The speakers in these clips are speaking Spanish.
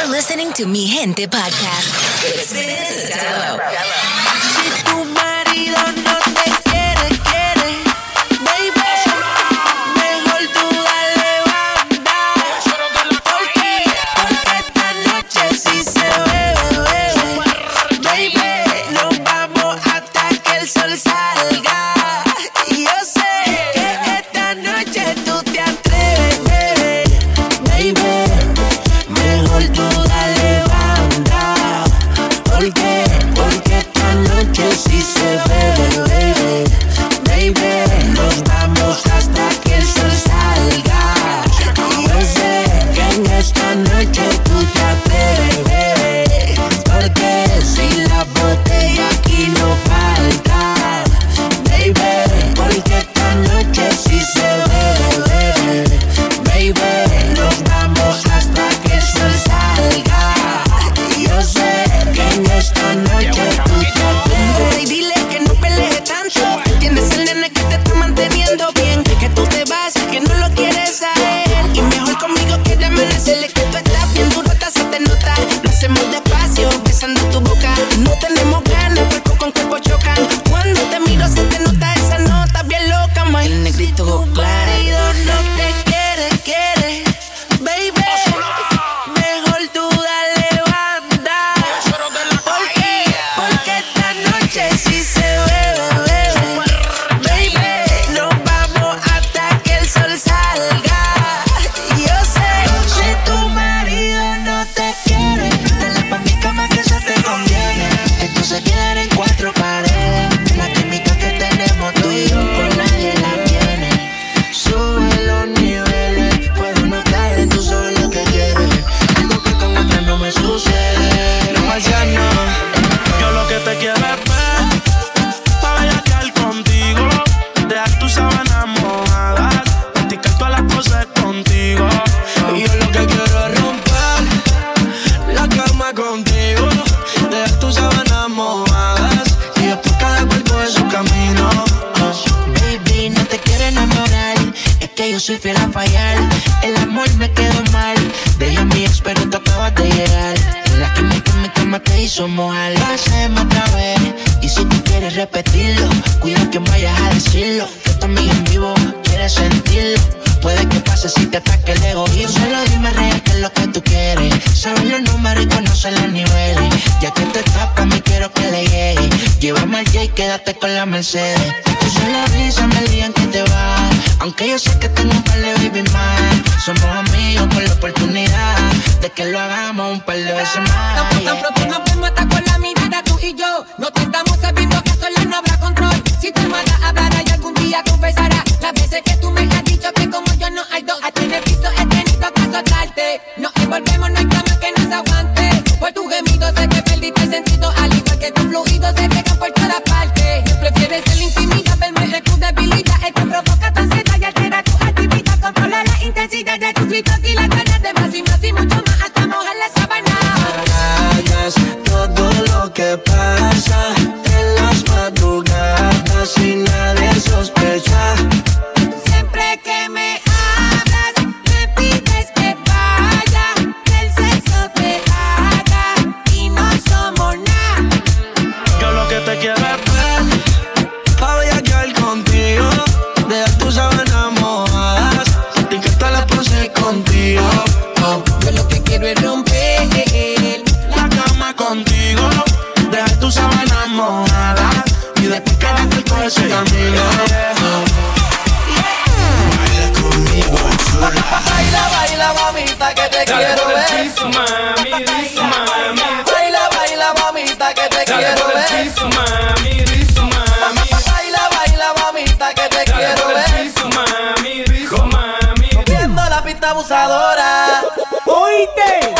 You're listening to Mi Gente Podcast. It's Vanessa Dello. quieres repetirlo. Cuida que vayas a decirlo. Que tu amiga en vivo quiere sentirlo. Puede que pase si te ataque el egoísmo. Solo dime real que es lo que tú quieres. Sabes los números y conoces los niveles. Ya que te tapas, me quiero que le llegue. Llévame al J y quédate con la Mercedes. Tú solo avísame el día en que te vas. Aunque yo sé que tengo un par de baby más. Somos amigos con la oportunidad de que lo hagamos un par de veces más. Tan, tan pronto nos vemos hasta con la mirada tú y yo. No tentamos sabiendo que sola no habrá control. Si tu almohada hablará y algún día confesará las veces que tú me has dicho que como yo no hay dos. A tener visto he tenido que azotarte. Nos envolvemos, no hay cama que nos aguante. Por tu gemido sé que perdiste el sentido, al igual que tus fluidos se pegan por todas partes. Prefieres el intimidad, verme de tu debilidad, el que provoca tu ansiedad y altera tu actividad. Controla la intensidad de tus gritos y la ganas de más y más y mucho más hasta mojar la sabana. Todo lo que pasa anything.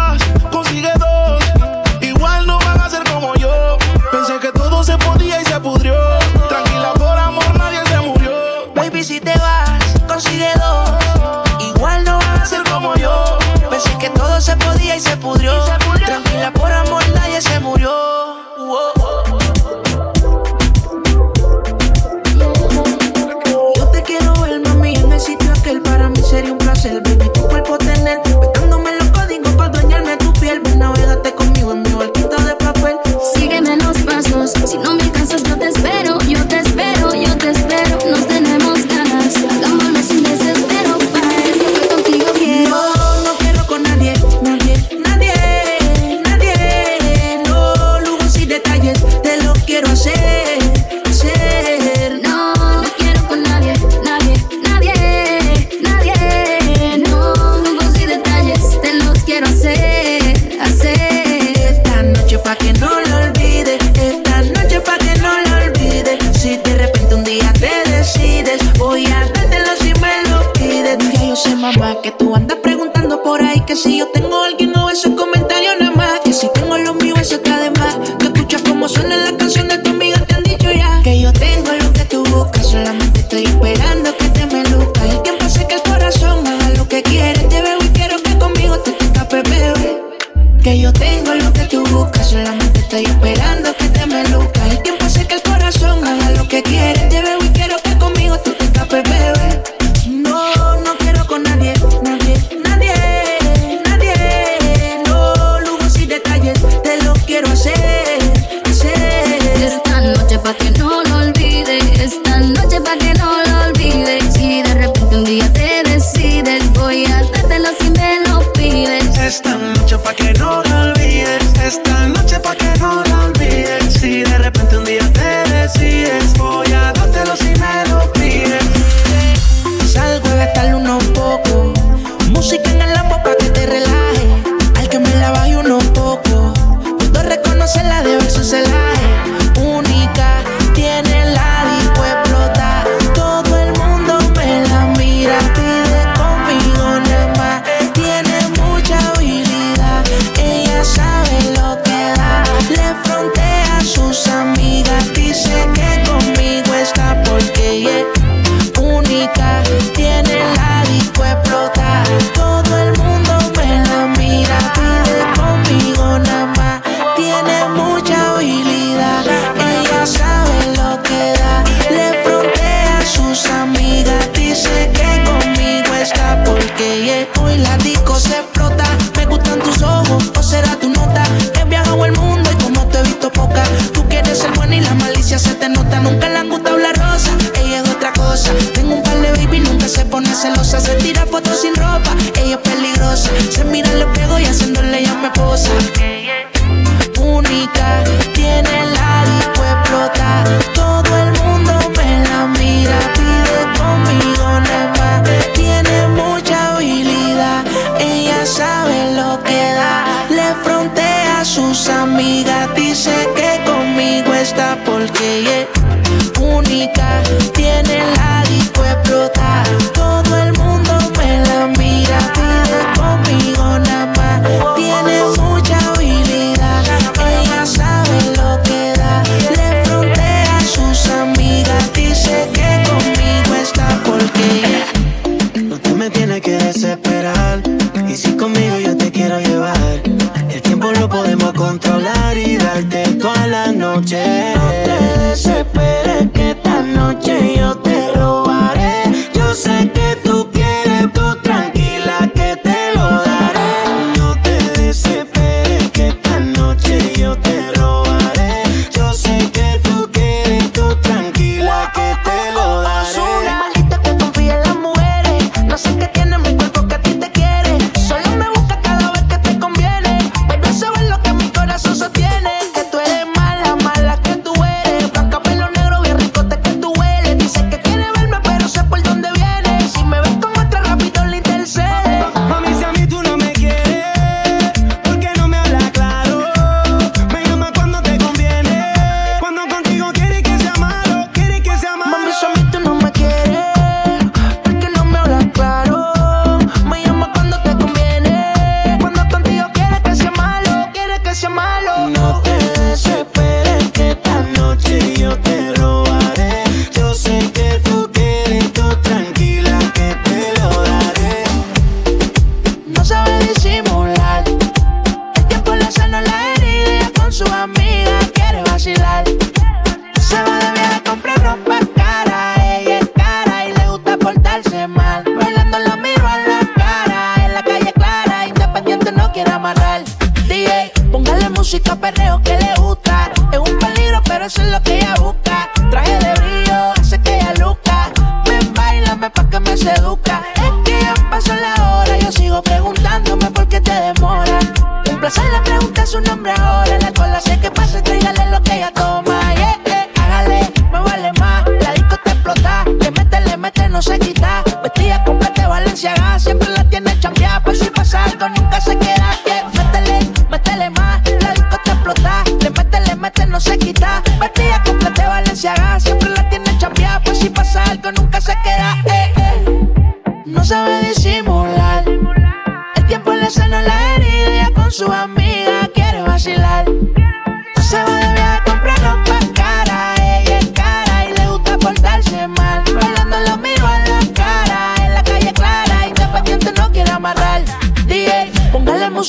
baby, si te vas, consigue dos. Igual no vas a ser como yo. Pensé que todo se podía y se pudrió. Tranquila, por amor, nadie se murió. Yo te quiero ver, mami, en el sitio aquel. Para mí sería un placer, baby, tu cuerpo tener. Petándome los códigos para dueñarme tu piel. Ven, navegate conmigo en mi barquita de papel. Sígueme los pasos, si no me tú andas preguntando por ahí que si yo tengo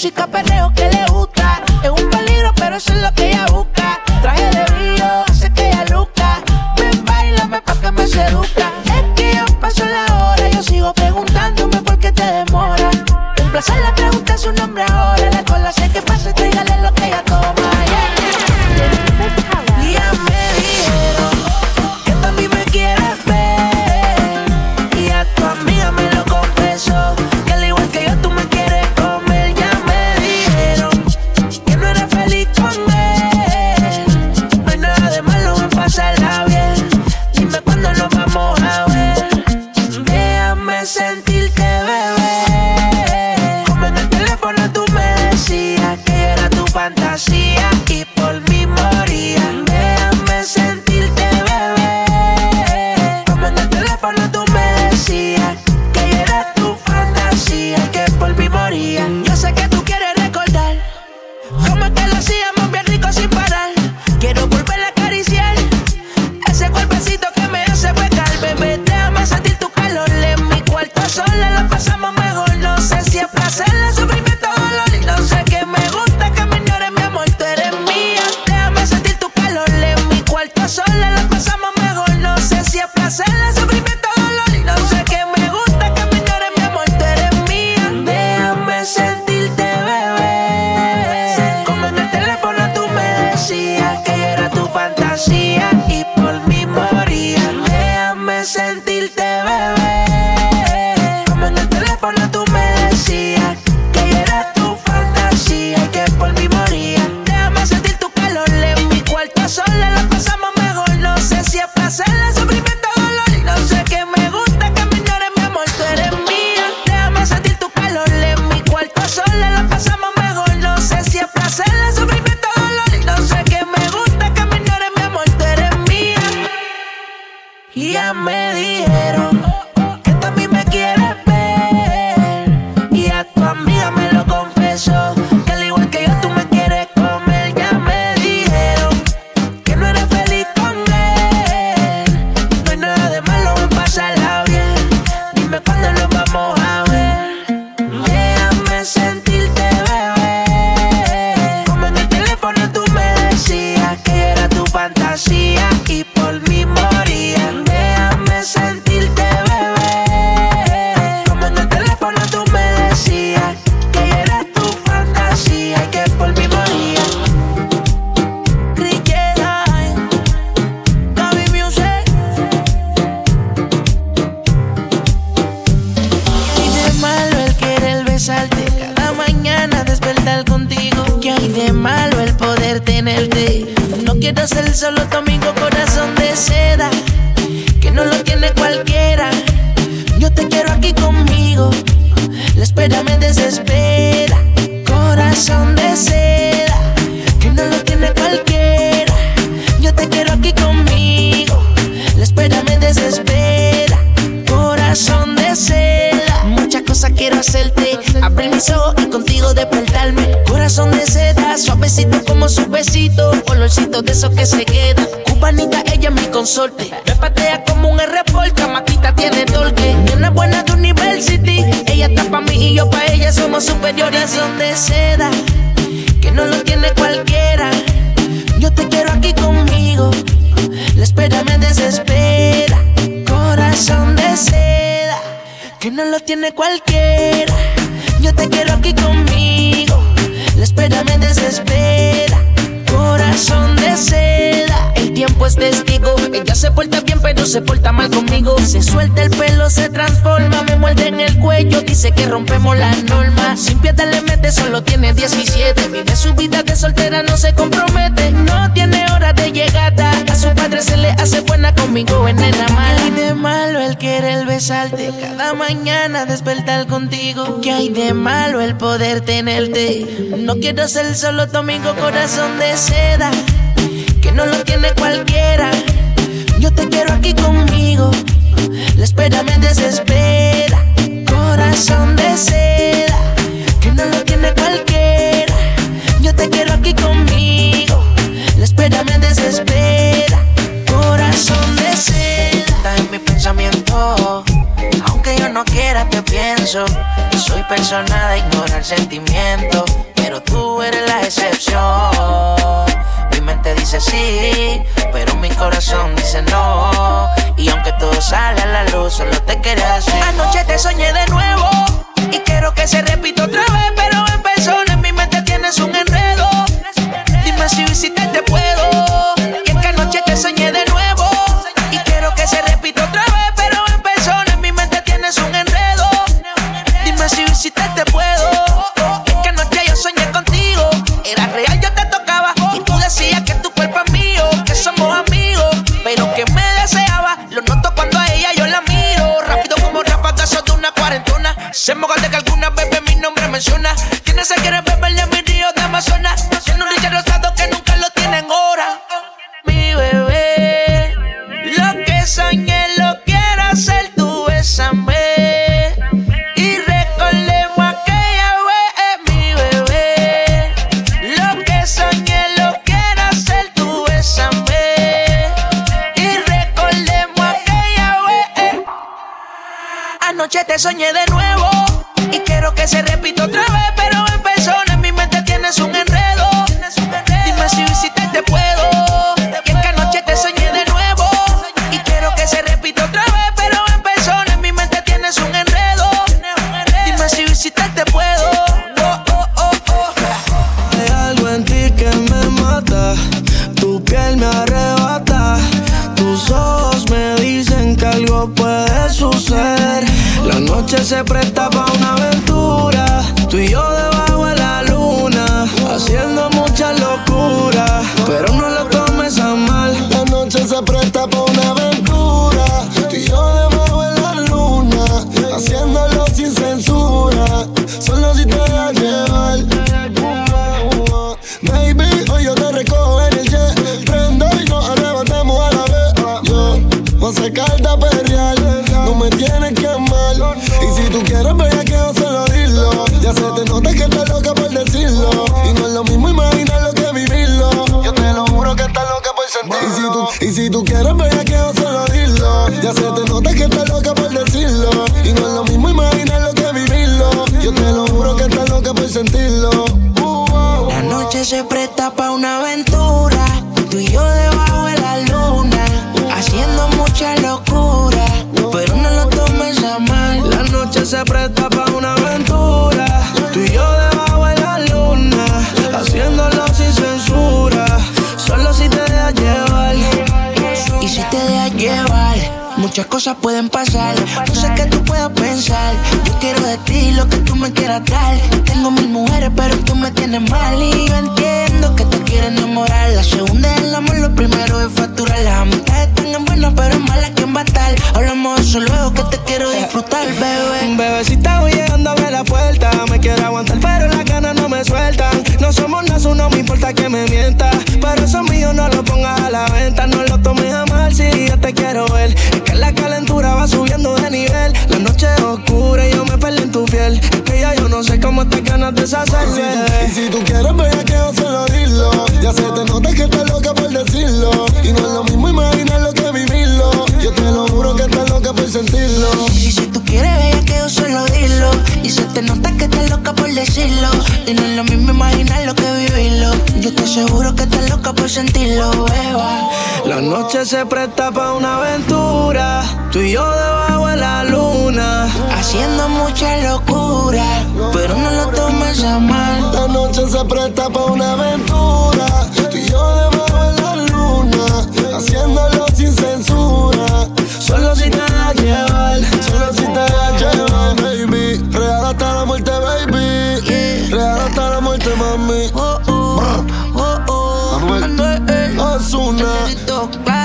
she cup it cualquier no se porta mal conmigo. Se suelta el pelo, se transforma, me muerde en el cuello, dice que rompemos la norma. Sin piedad le mete, solo tiene 17. Vive su vida de soltera, no se compromete. No tiene hora de llegada. A su padre se le hace buena conmigo, en nena mala. ¿Qué hay de malo el querer besarte? Cada mañana despertar contigo. ¿Qué hay de malo el poder tenerte? No quiero ser solo tu amigo, corazón de seda. Que no lo tiene cualquiera yo te quiero aquí conmigo. La espera me desespera. Corazón de seda, que no lo tiene cualquiera. Yo te quiero aquí conmigo. La espera me desespera. Corazón de seda. Está en mi pensamiento. Aunque yo no quiera, te pienso. Soy persona de ignorar sentimientos. Pero tú eres la excepción dice sí, pero mi corazón dice no. Y aunque todo sale a la luz, solo te quería así. Anoche te soñé de nuevo y quiero que se repita otra vez, pero en persona en mi mente tienes un enredo. se presta para una aventura. Tú y yo debajo de la luna, haciéndolo sin censura. Solo si te dejas llevar. Y si te dejas llevar, muchas cosas pueden pasar. No sé qué tú puedas pensar. Yo quiero de ti lo que tú me quieras dar. Tengo mil mujeres, pero tú me tienes mal y yo entiendo que te quiere enamorar. La segunda es el amor, lo primero es facturar. Las amistades están en buenas, pero en malas, ¿quién va a estar? Hablamos de eso luego que te quiero disfrutar, bebé. Un bebé Bebecita, voy llegando a ver la puerta. Me quiero aguantar, pero las ganas no me sueltan. No somos nasos, no me importa que me mienta. Pero eso mío no lo pongas a la venta. No lo tomes a mal si yo te quiero ver. Es que la calentura va subiendo de nivel. La noche es oscura y yo me perdí en tu piel. Es que ya yo no sé cómo te ganas de deshacerme. Y si tú, quieres, voy a que yo lo sentirlo. Ya se te nota que estás loca por decirlo. Y no es lo mismo imaginarlo que vivirlo. Yo te lo juro que estás loca por sentirlo. Y si tú quieres ver que yo solo dilo. Y se te nota que estás loca por decirlo. Y no es lo mismo imaginarlo que vivirlo. Yo te aseguro que estás loca por sentirlo, beba. La noche se presta para una aventura. Tú y yo debajo de la luna. Haciendo mucha locura. Pero no lo tomes a mal. La noche se presta para una aventura Osuna.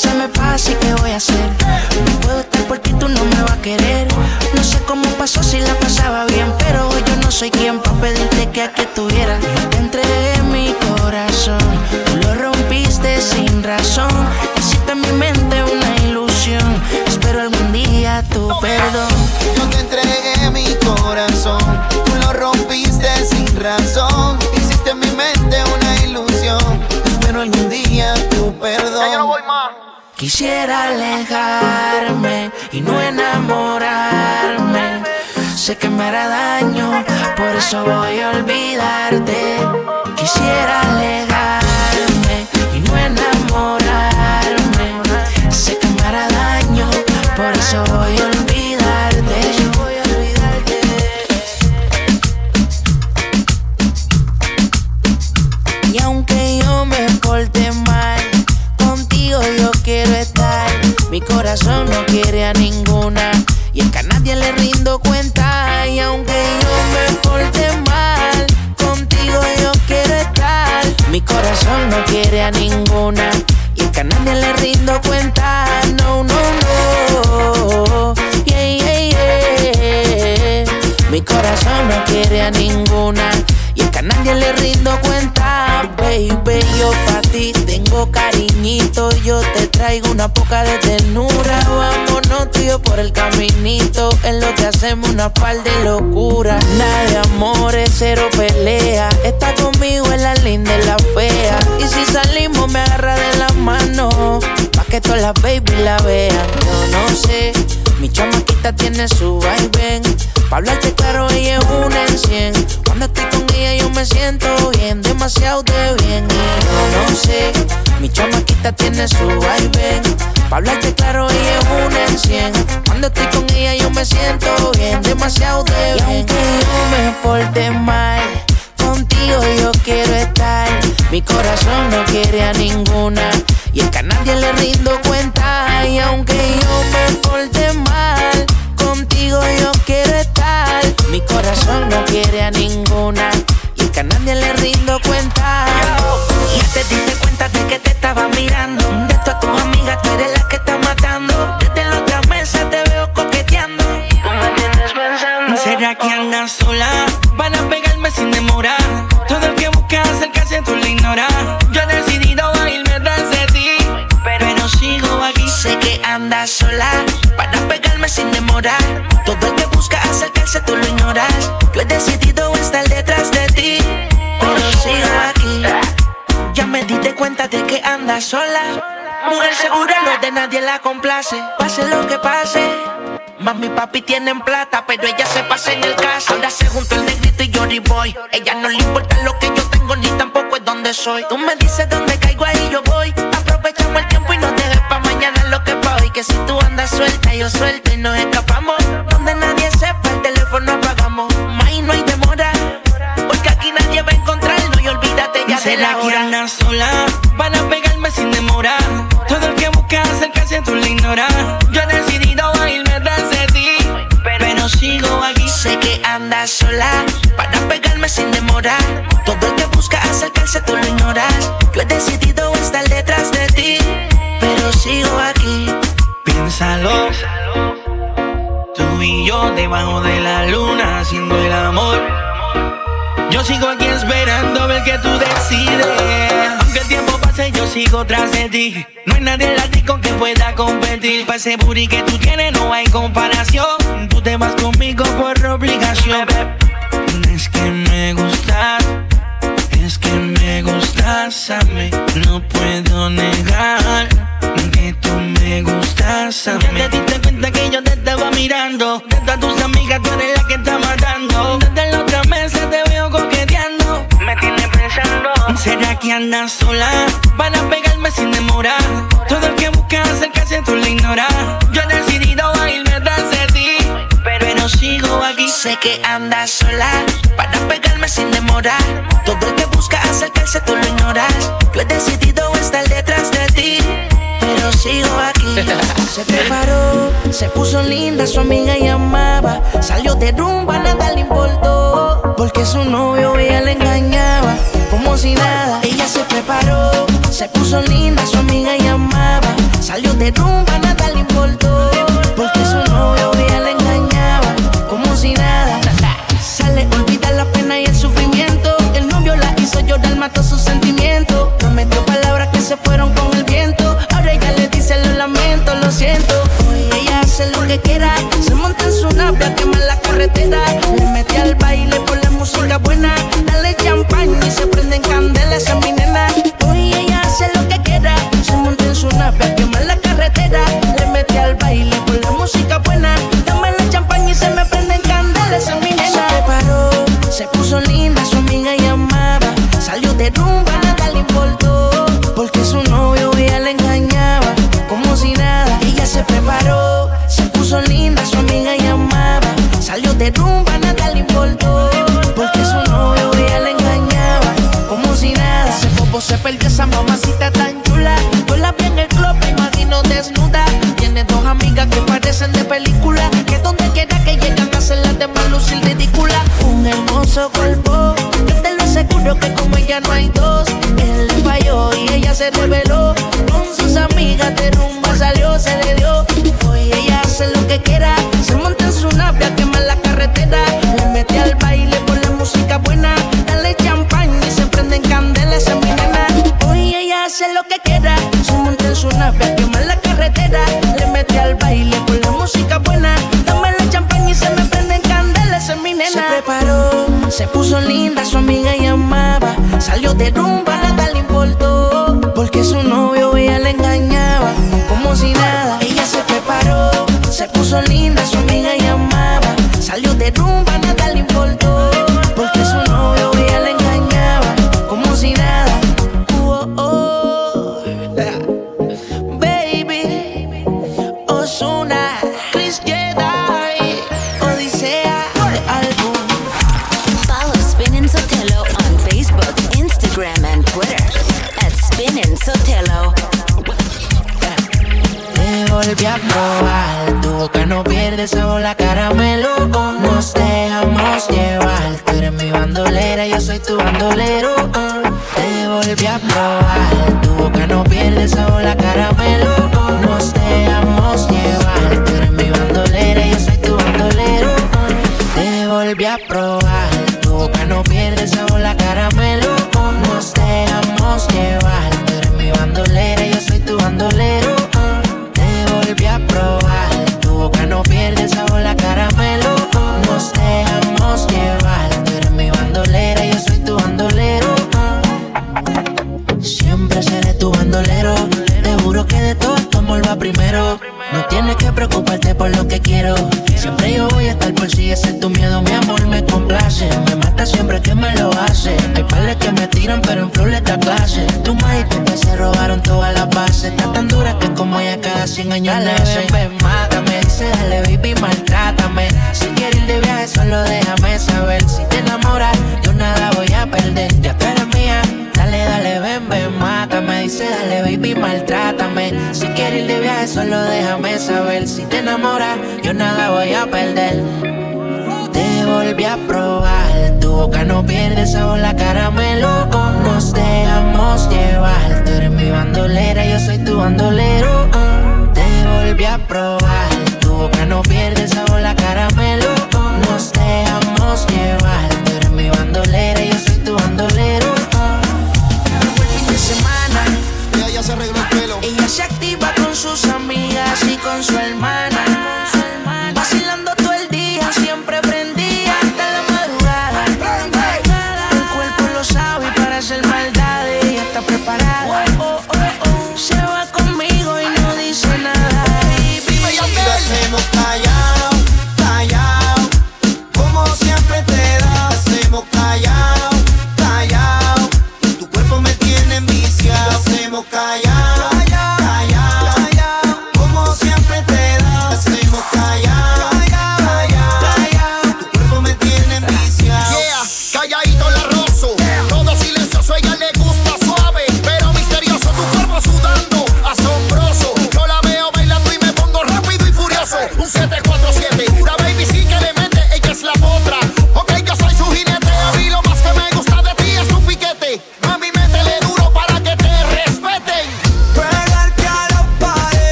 se me pase, ¿qué voy a hacer? No puedo estar porque tú no me vas a querer. No sé cómo pasó si la pasaba bien, pero hoy yo no soy quien para pedirte que aquí estuviera. Te entregué mi corazón, tú lo rompiste sin razón. Hiciste en mi mente una ilusión. Espero algún día tu perdón. Yo te entregué mi corazón, tú lo rompiste sin razón Quisiera alejarme y no enamorarme. Sé que me hará daño, por eso voy a olvidarte. Quisiera alejarme y no enamorarme. Sé que me hará daño, por eso voy a olvidarte. Corazón no quiere a ninguna. Y es que a nadie le rindo cuenta. Y aunque yo me porte mal, contigo yo quiero estar. Mi corazón no quiere a ninguna. Y es que a nadie le rindo cuenta. No, no, no. Yeah, yeah, yeah. Mi corazón no quiere a ninguna. Y es que a nadie le rindo cuenta, baby. Yo pa' ti cariñito. Yo te traigo una poca de ternura. Vámonos, tío, por el caminito. En lo que hacemos una par de locura. Nada de amores, cero pelea. Está conmigo en la linda y la fea. Y si salimos, me agarra de la mano. Pa' que todas las baby la vean. Yo no sé, mi chamaquita tiene su vaivén. Pa' hablarte claro, ella es una en. Cuando estoy con ella yo me siento bien, demasiado de bien. Y yo no sé, mi chamaquita tiene su vaivén. Pa' hablarte claro, ella es una en cien. Cuando estoy con ella yo me siento bien, demasiado de bien. Y aunque yo me porte mal, contigo yo quiero estar. Mi corazón no quiere a ninguna. Y es que a nadie le rindo cuenta. Y aunque yo me porte mal, contigo yo quiero estar. Mi corazón no quiere a ninguna. Y es que a nadie le rindo cuenta. Y ya te diste cuenta de que te estaba mirando. De todas tus amigas, tú eres la que está matando. Desde la otra mesa te veo coqueteando. Tú me tienes pensando. ¿Será que andas sola? Sola. Mujer segura, lo de nadie la complace. Pase lo que pase. Mami y papi tienen plata, pero ella se pasa en el caso. Ahora se junta el negrito y Johnny Boy. Ella no le importa lo que yo tengo, ni tampoco es donde soy. Tú me dices dónde caigo, ahí yo voy. Aprovechamos el tiempo y no dejes pa' mañana lo que pa' hoy. Que si tú andas suelta, yo suelta y nos escapamos. Donde nadie sepa, el teléfono apagamos. Más no hay demora, porque aquí nadie va a encontrarnos y olvídate ya de ¿Será la hora. sola? Yo he decidido irme tras de ti, pero sigo aquí. Sé que andas sola para pegarme sin demorar. Todo el que busca acercarse tú lo ignoras. Yo he decidido estar detrás de ti, pero sigo aquí. Piénsalo. Tú y yo debajo de la luna haciendo el amor. Yo sigo aquí esperando a ver que tú decides. Aunque el tiempo pase, yo sigo tras de ti. No hay nadie en la disco que pueda competir. Para ese booty que tú tienes no hay comparación. Tú te vas conmigo por obligación. Es que me gustas, es que me gustas a mí. No puedo negar que tú me gustas a mí. Ya te diste cuenta que yo te estaba mirando. De todas tus amigas, tú eres la que está matando. Desde la otra mesa te ¿Será que andas sola? Van a pegarme sin demorar. Todo el que busca acercarse tú lo ignoras. Yo he decidido irme tras de ti, pero sigo aquí. Sé que andas sola para pegarme sin demorar. Todo el que busca acercarse tú lo ignoras. Yo he decidido estar detrás de ti, pero sigo aquí. Se preparó, se puso linda, su amiga llamaba. Salió de rumba, nada le importó. Porque su novio ella le engañaba, como si nada. Ella se preparó, se puso linda, su amiga llamaba. Salió de rumba, nada le importó. Porque su novio la engañaba, como si nada. Sale, olvida la pena y el sufrimiento. El novio la hizo llorar, mató sus sentimientos. Prometió palabras que se fueron con el viento. Ahora ella le dice lo lamento, lo siento. Ella hace lo que quiera, se monta en su nave, quema la carretera.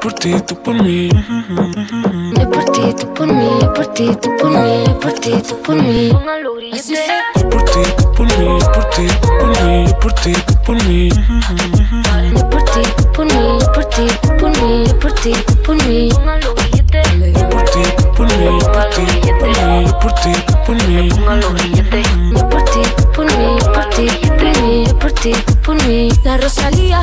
por ti, tú por mí. Yo por ti, tú por mí, yo por ti, tú por mí, yo por ti, tú por mí. Así Yo por ti, tú por mí, yo por ti, tú por mí, yo por ti, tú por mí. Yo por ti, tú por mí, yo por ti, tú por mí, yo por ti, tú por mí. Yo por ti, tú por mí, yo por ti, tú por mí, yo por ti, tú por mí. Yo por ti, tú por mí, yo por ti, tú por mí, yo por ti, tú por mí. La Rosalía.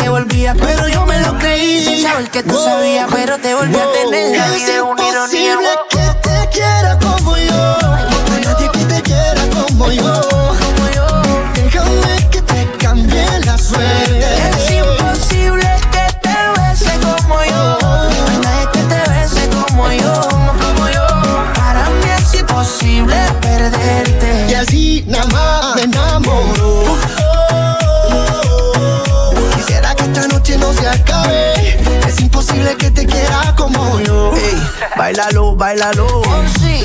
te volvía, pero yo me lo creí. Sin saber que tú wow. sabías, pero te volví wow. a tener. La vida es un imposible que te quiera como yo. Nadie te quiera como yo. Como yo. Déjame que te cambie la suerte. se acabe. Es imposible que te quiera como yo. Ey, bailalo, bailalo. Sí.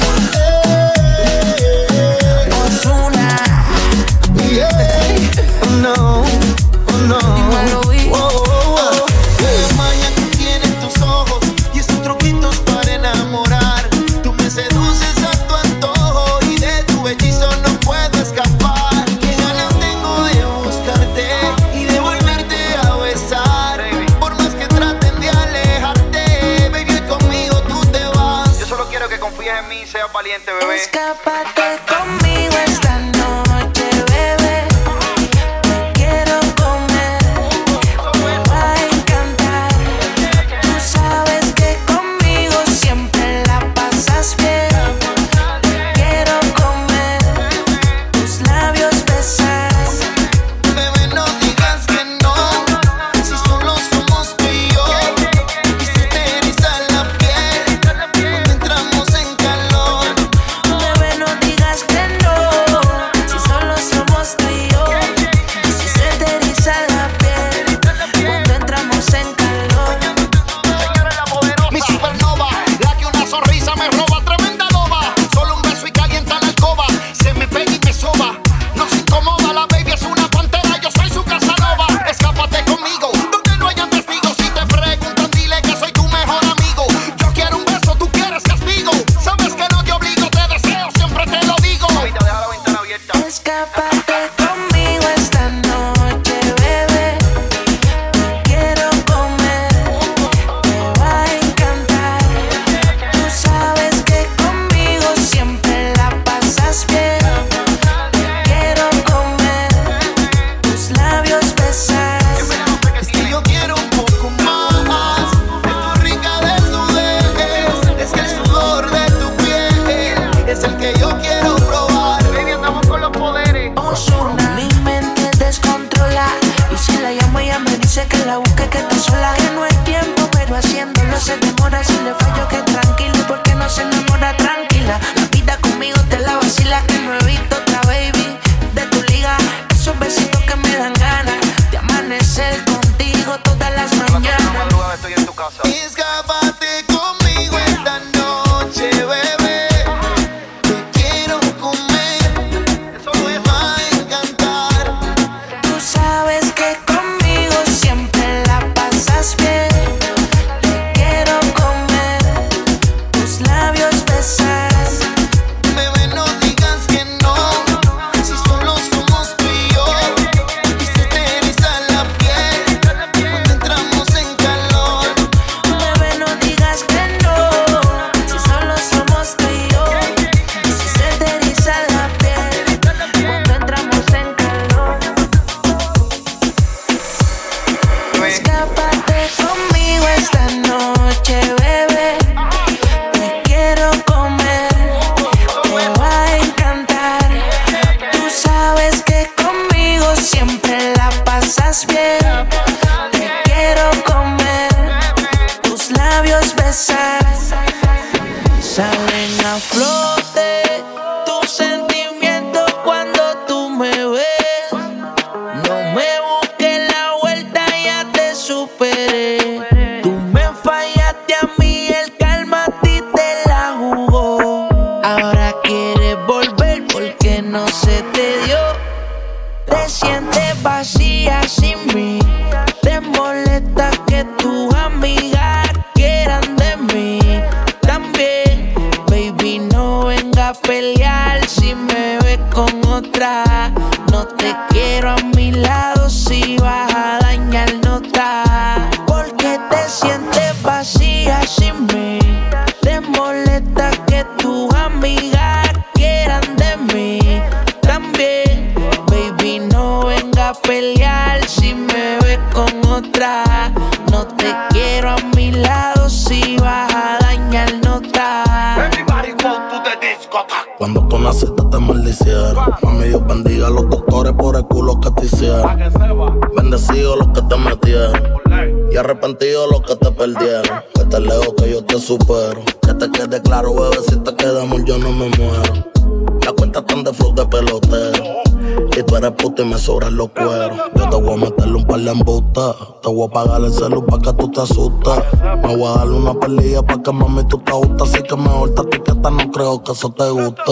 Que eso te guste.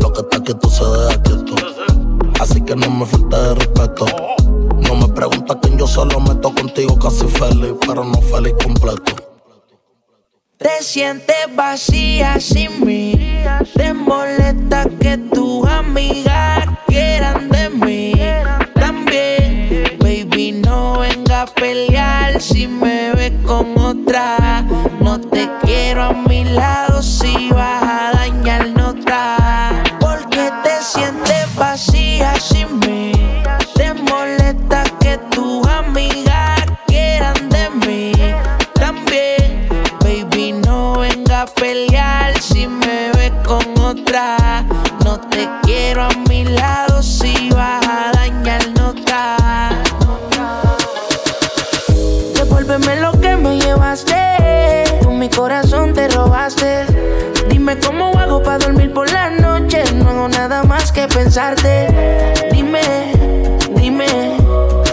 Lo que está quieto se deja quieto. Así que no me falte de respeto. No me preguntas quién yo solo meto contigo casi feliz, pero no feliz completo. Te sientes vacía sin mí. Te molesta que tus amigas quieran de mí. También, baby, no venga a pelear si me ves con otra. No te quiero a mi lado si vas a te sientes vacía sin mí. Te molesta que tus amigas quieran de mí. También, baby, no venga a pelear si me ves con otra. No te quiero a mi lado si vas a dañar nota. Devuélveme lo que me llevaste. Tú mi corazón te robaste. Dime cómo hago para Dime, dime,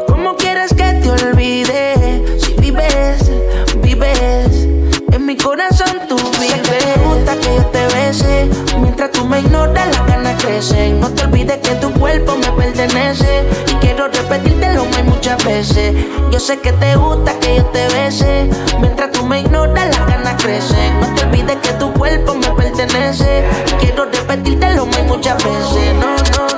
¿cómo quieres que te olvide? Si vives, vives. En mi corazón tú vives. te gusta que yo te bese. Mientras tú me ignoras, No te olvides que tu cuerpo me pertenece. Y quiero repetírtelo muy muchas veces. Yo sé que te gusta que yo te bese. Mientras tú me ignoras, las ganas crecen. No te olvides que tu cuerpo me pertenece. Y quiero repetírtelo muy muchas veces. No, no,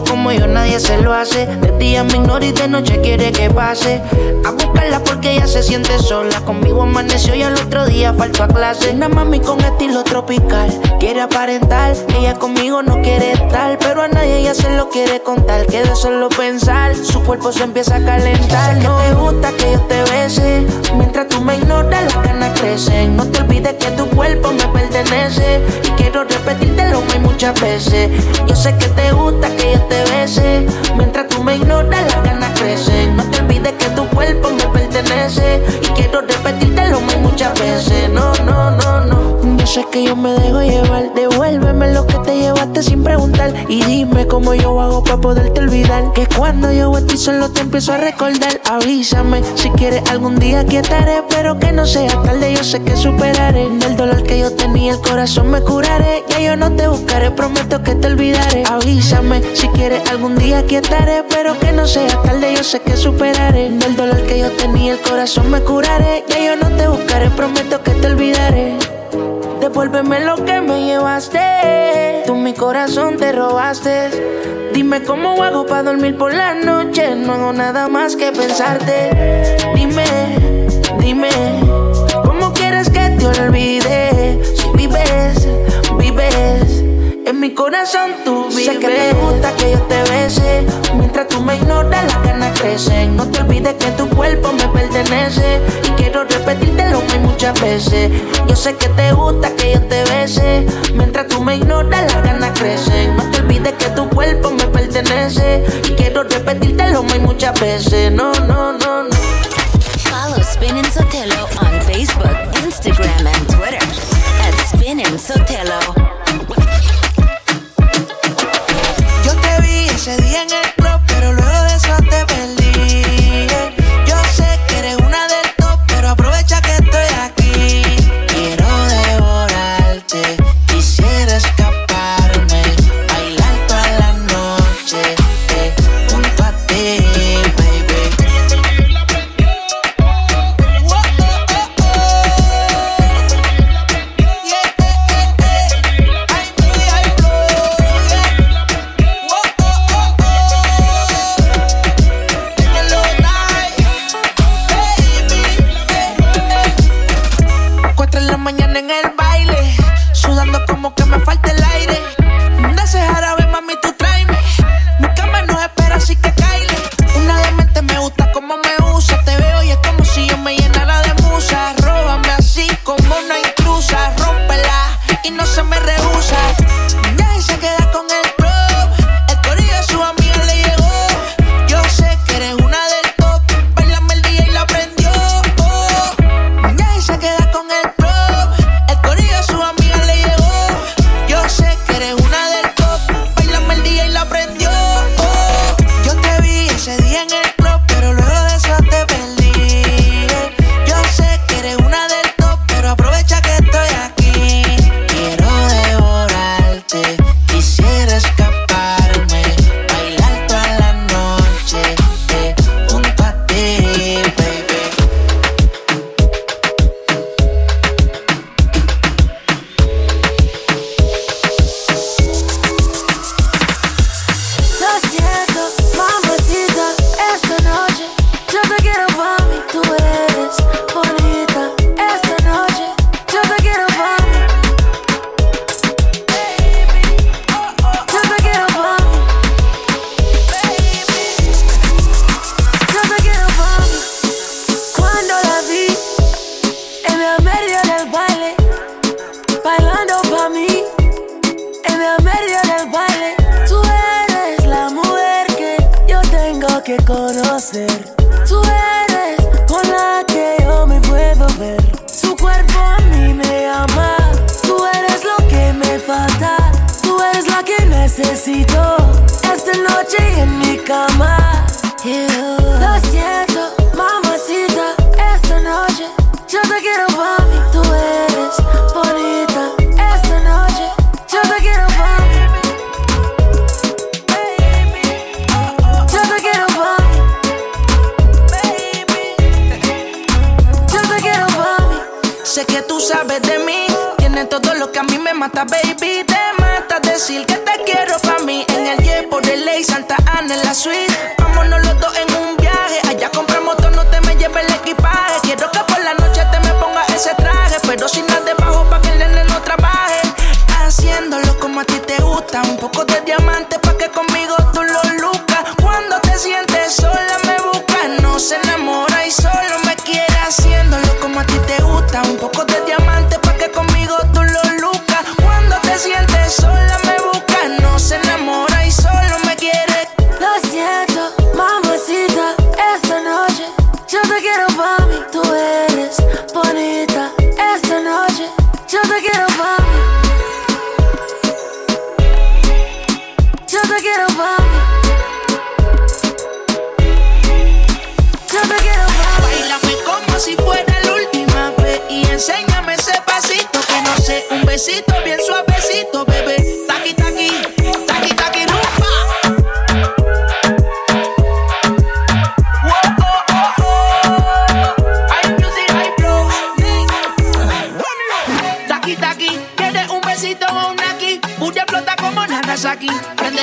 como yo nadie se lo hace. De día me ignora y de noche quiere que pase. A buscarla porque ella se siente sola. Conmigo amaneció y al otro día faltó a clase. Una mami con estilo tropical. Quiere aparentar, ella conmigo no quiere estar. Pero a nadie ella se lo quiere contar. Que de solo pensar, su cuerpo se empieza a calentar. No te gusta que yo te bese. Mientras tú me ignoras, las ganas crecen. No te olvides que tu cuerpo me pertenece. Y quiero repetírtelo muy muchas veces. Yo sé que te gusta que yo te. Mientras tú me ignoras, las ganas crecen. No te olvides que tu cuerpo me pertenece. Y quiero repetírtelo muy muchas veces. No, no, no, no. Yo sé que yo me dejo llevar. Devuélveme lo que te llevaste sin preguntar. Y dime cómo yo hago para poderte olvidar. Que cuando yo estoy solo te empiezo a recordar. Avísame si quieres algún día aquí estaré. Pero que no sea tarde, yo sé que superaré. Del dolor que yo tenía, el corazón me curaré. Ya yo no te buscaré, prometo que te olvidaré. Avísame si quieres algún día aquí estaré. Pero que no sea tarde, yo sé que superaré. Del dolor que yo tenía, el corazón me curaré. Ya yo no te buscaré, prometo que te olvidaré. Devuélveme lo que me llevaste. Tú mi corazón te robaste. Dime cómo hago para dormir por la noche. No hago nada más que pensarte. Dime, dime, ¿cómo quieres que te olvide? En mi corazón tú vives. Sé que te gusta que yo te bese. Mientras tú me ignoras, las ganas crecen. No te olvides que tu cuerpo me pertenece. Y quiero repetírtelo muy muchas veces. Yo sé que te gusta que yo te bese. Mientras tú me ignoras, las ganas crecen. No te olvides que tu cuerpo me pertenece. Y quiero repetírtelo muy muchas veces. No, no, no, no. Follow Spin Sotelo on Facebook, Instagram, and Twitter at Spin Sotelo. Ese día en el club, pero luego de eso te perdí.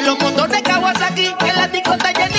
Los motores. Que la disco está llena y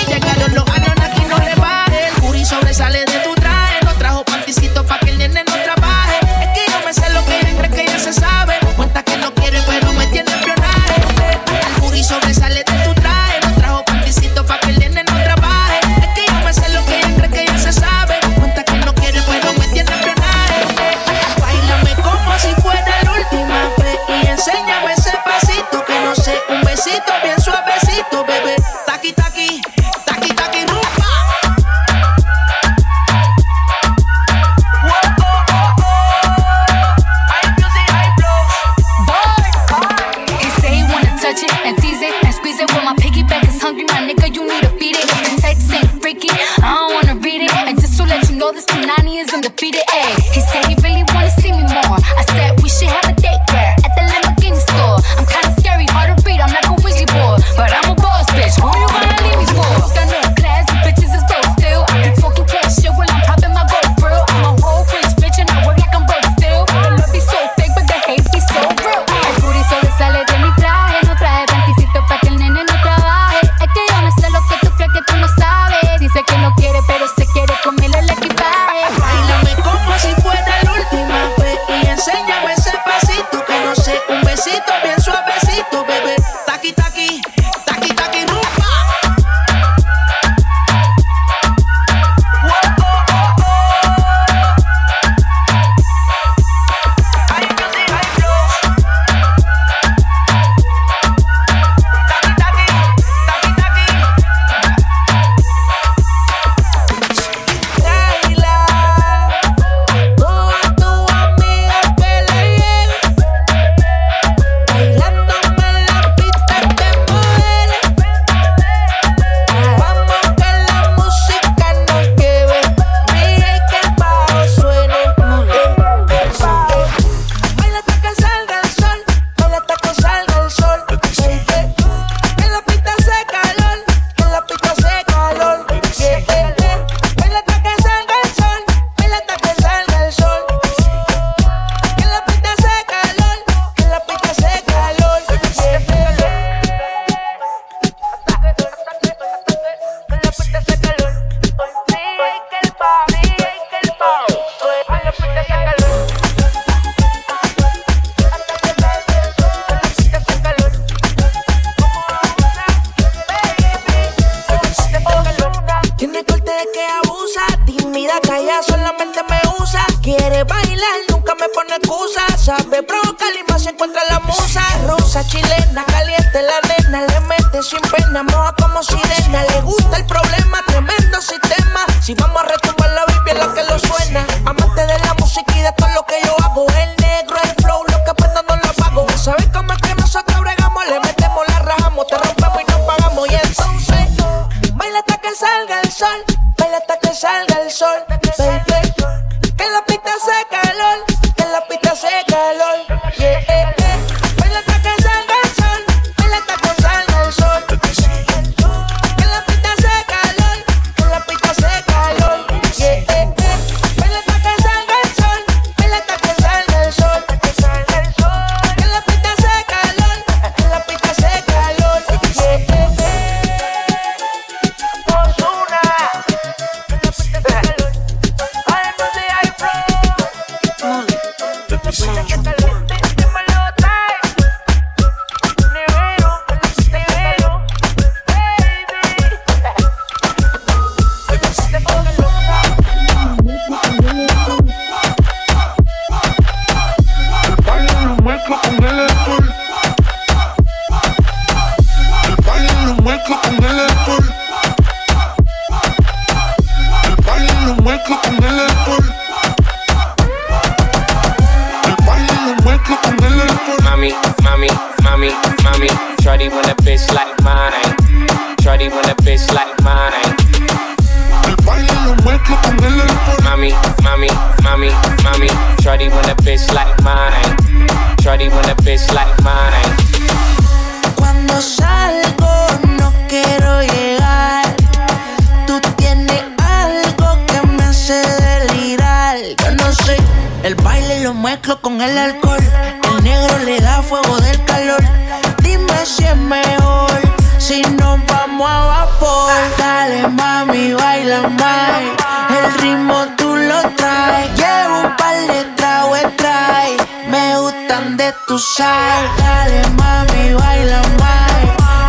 tú. Dale, mami, baila más.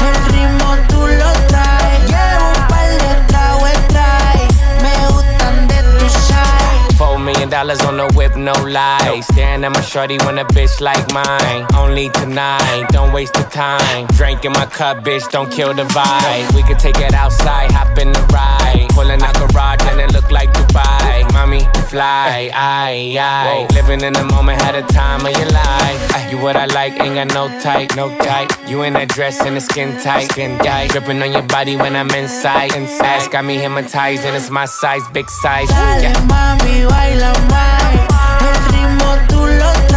El ritmo tú lo traes. Llevo un par de trae. Me gustan de tu. Four million dollars on the whip, no lie. Staring at my shorty when a bitch like mine. Only tonight, don't waste the time. Drinking my cup, bitch, don't kill the vibe. We could take it outside, hop in the ride. I pulling out garage and it look like Dubai. Mommy, fly, I, I. Living in the moment, had a time of your life. You what I like, ain't got no type, no type. You in that dress and the skin tight, skin tight. Dripping on your body when I'm inside. Ass got me hypnotized and it's my size, big size. Dale, yeah. mami, baila, baila. El ritmo tú lo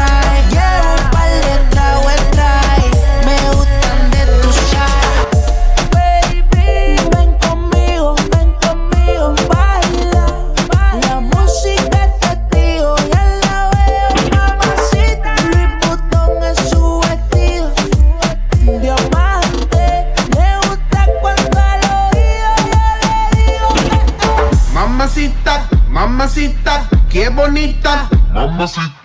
Mamacita.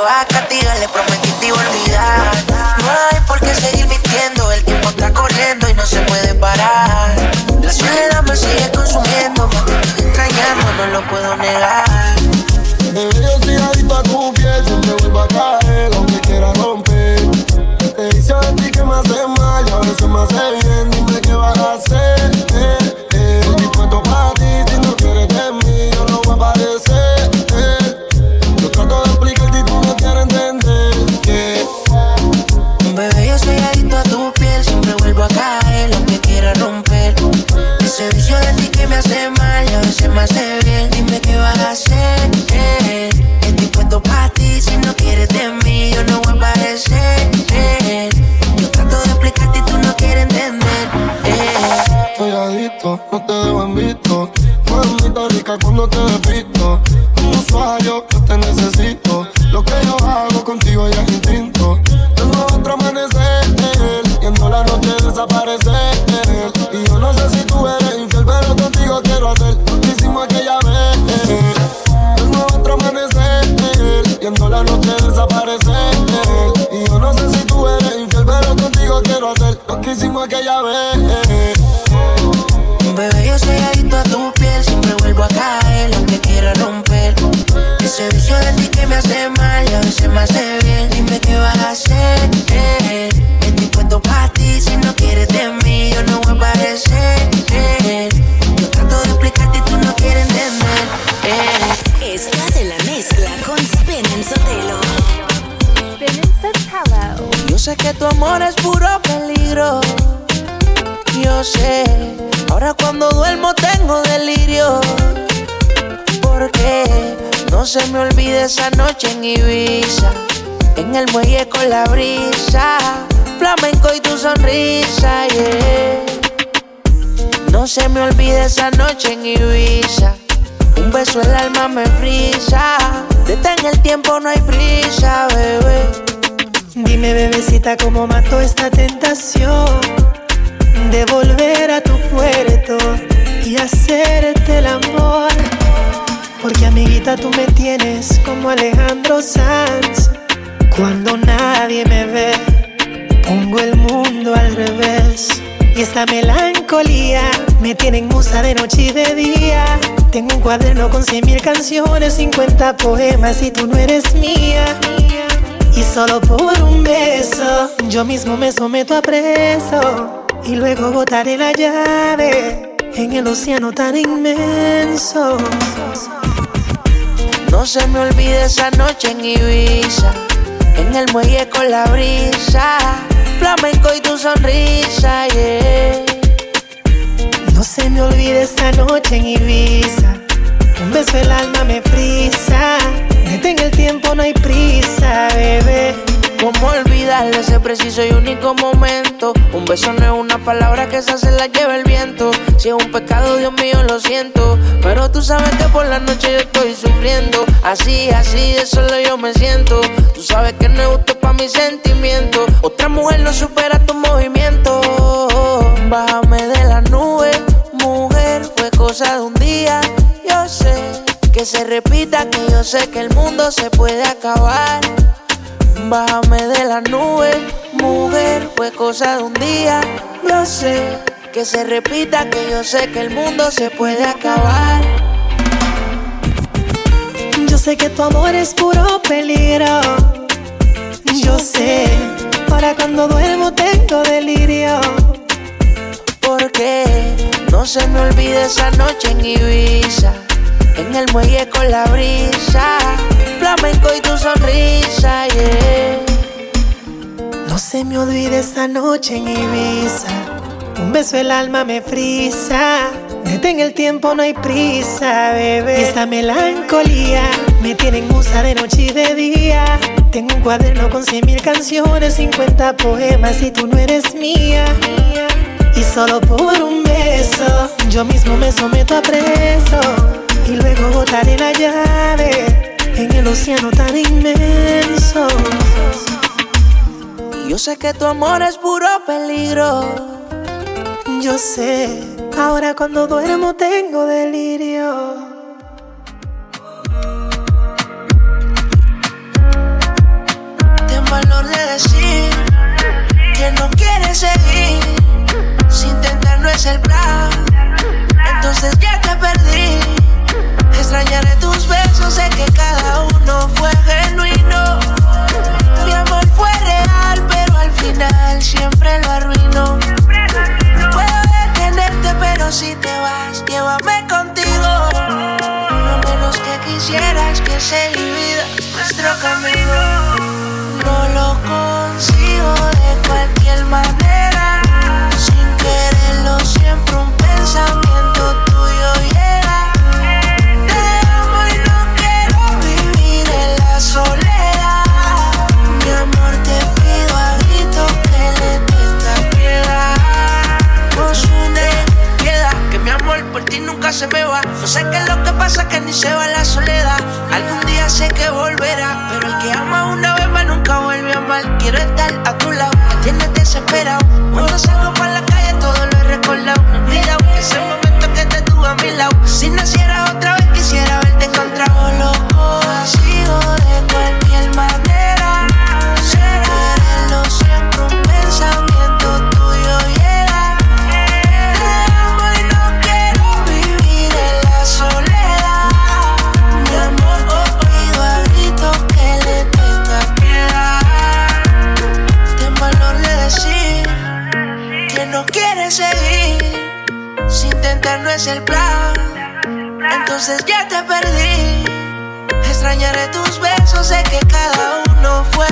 vas a castigar, le prometí te a olvidar. No hay por qué seguir mintiendo, el tiempo está corriendo y no se puede parar. La soledad me sigue consumiendo, me estoy extrañando, no lo puedo negar. Se me olvide esa noche en Ibiza. Un beso el alma me frisa. Detén el tiempo, no hay prisa, bebé. Dime, bebecita, cómo mato esta tentación de volver a tu puerto y hacerte el amor. Porque, amiguita, tú me tienes como Alejandro Sanz. Cuando nadie me ve, pongo el mundo al revés. Y esta melancolía me tiene en musa de noche y de día. Tengo un cuaderno con cien mil canciones, 50 poemas y tú no eres mía. Y solo por un beso, yo mismo me someto a preso. Y luego botaré la llave en el océano tan inmenso. No se me olvide esa noche en Ibiza. En el muelle con la brisa. Flamenco y tu sonrisa, yeah. Se me olvide esa noche en Ibiza. Un beso el alma me frisa. Detén el tiempo, no hay prisa, bebé. ¿Cómo olvidar ese preciso y único momento? Un beso no es una palabra que esa se la lleva el viento. Si es un pecado, Dios mío, lo siento. Pero tú sabes que por la noche yo estoy sufriendo. Así, así, de solo yo me siento. Tú sabes que no es justo para mis sentimientos. Otra mujer no supera tu movimiento. Bájame de la nube, cosa de un día. Yo sé que se repita, que yo sé que el mundo se puede acabar. Bájame de la nube, mujer, fue cosa de un día. Yo sé que se repita, que yo sé que el mundo se puede acabar. Yo sé que tu amor es puro peligro. Yo sé, para cuando duermo tengo delirio. Porque no se me olvide esa noche en Ibiza. En el muelle con la brisa. Flamenco y tu sonrisa, yeah. No se me olvide esa noche en Ibiza. Un beso el alma me frisa. Detén el tiempo, no hay prisa, bebé. Y esta melancolía me tiene en musa de noche y de día. Tengo un cuaderno con cien mil canciones, 50 poemas y tú no eres mía. Solo por un beso, yo mismo me someto a preso. Y luego botaré la llave en el océano tan inmenso. Yo sé que tu amor es puro peligro. Yo sé, ahora cuando duermo tengo delirio. Ten valor de decir que no quieres seguir. Intentar no es el plan, entonces ya te perdí. Extrañaré tus besos, sé que cada tienes desesperado. Cuando salgo ya te perdí. Extrañaré tus besos, sé que cada uno fue.